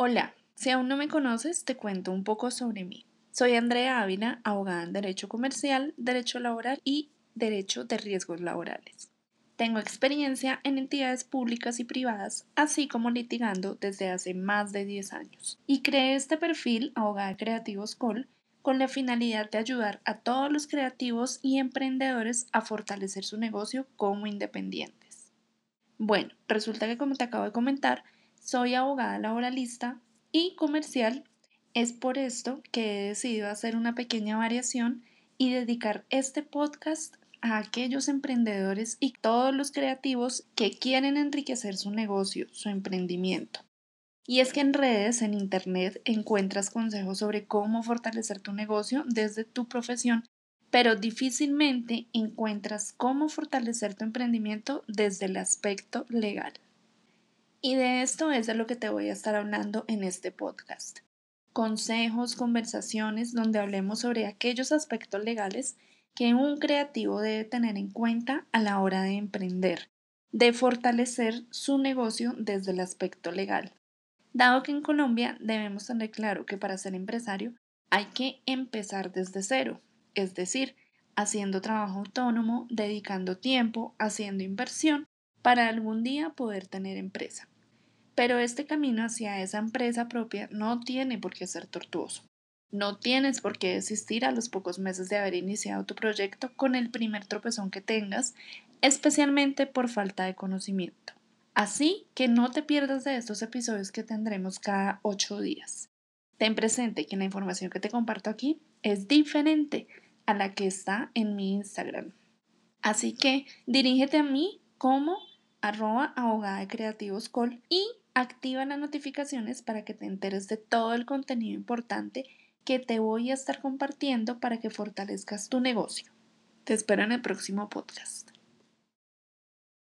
Hola, si aún no me conoces, te cuento un poco sobre mí. Soy Andrea Ávila, abogada en Derecho Comercial, Derecho Laboral y Derecho de Riesgos Laborales. Tengo experiencia en entidades públicas y privadas, así como litigando desde hace más de 10 años. Y creé este perfil Abogada Creativos Col con la finalidad de ayudar a todos los creativos y emprendedores a fortalecer su negocio como independientes. Bueno, resulta que como te acabo de comentar, soy abogada laboralista y comercial. Es por esto que he decidido hacer una pequeña variación y dedicar este podcast a aquellos emprendedores y todos los creativos que quieren enriquecer su negocio, su emprendimiento. Y es que en redes, en Internet, encuentras consejos sobre cómo fortalecer tu negocio desde tu profesión, pero difícilmente encuentras cómo fortalecer tu emprendimiento desde el aspecto legal. Y de esto es de lo que te voy a estar hablando en este podcast. Consejos, conversaciones donde hablemos sobre aquellos aspectos legales que un creativo debe tener en cuenta a la hora de emprender, de fortalecer su negocio desde el aspecto legal. Dado que en Colombia debemos tener claro que para ser empresario hay que empezar desde cero, es decir, haciendo trabajo autónomo, dedicando tiempo, haciendo inversión para algún día poder tener empresa. Pero este camino hacia esa empresa propia no tiene por qué ser tortuoso. No tienes por qué desistir a los pocos meses de haber iniciado tu proyecto con el primer tropezón que tengas, especialmente por falta de conocimiento. Así que no te pierdas de estos episodios que tendremos cada ocho días. Ten presente que la información que te comparto aquí es diferente a la que está en mi Instagram. Así que dirígete a mí como arroba abogada de creativos col y activa las notificaciones para que te enteres de todo el contenido importante que te voy a estar compartiendo para que fortalezcas tu negocio. Te espero en el próximo podcast.